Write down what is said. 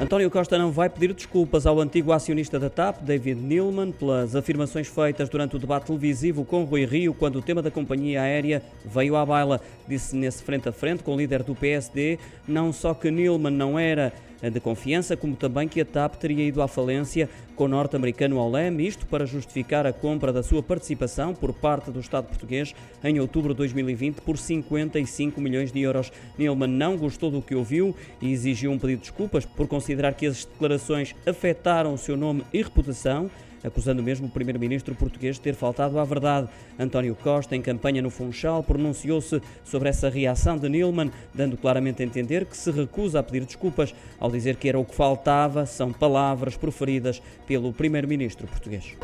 António Costa não vai pedir desculpas ao antigo acionista da TAP, David Neilman, pelas afirmações feitas durante o debate televisivo com Rui Rio, quando o tema da companhia aérea veio à baila. Disse nesse frente a frente com o líder do PSD, não só que Neilman não era de confiança, como também que a TAP teria ido à falência com o norte-americano Olem, isto para justificar a compra da sua participação por parte do Estado português em outubro de 2020 por 55 milhões de euros. Neilman não gostou do que ouviu e exigiu um pedido de desculpas por considerar que as declarações afetaram o seu nome e reputação acusando mesmo o primeiro-ministro português de ter faltado à verdade. António Costa, em campanha no Funchal, pronunciou-se sobre essa reação de Nilman, dando claramente a entender que se recusa a pedir desculpas, ao dizer que era o que faltava, são palavras proferidas pelo primeiro-ministro português.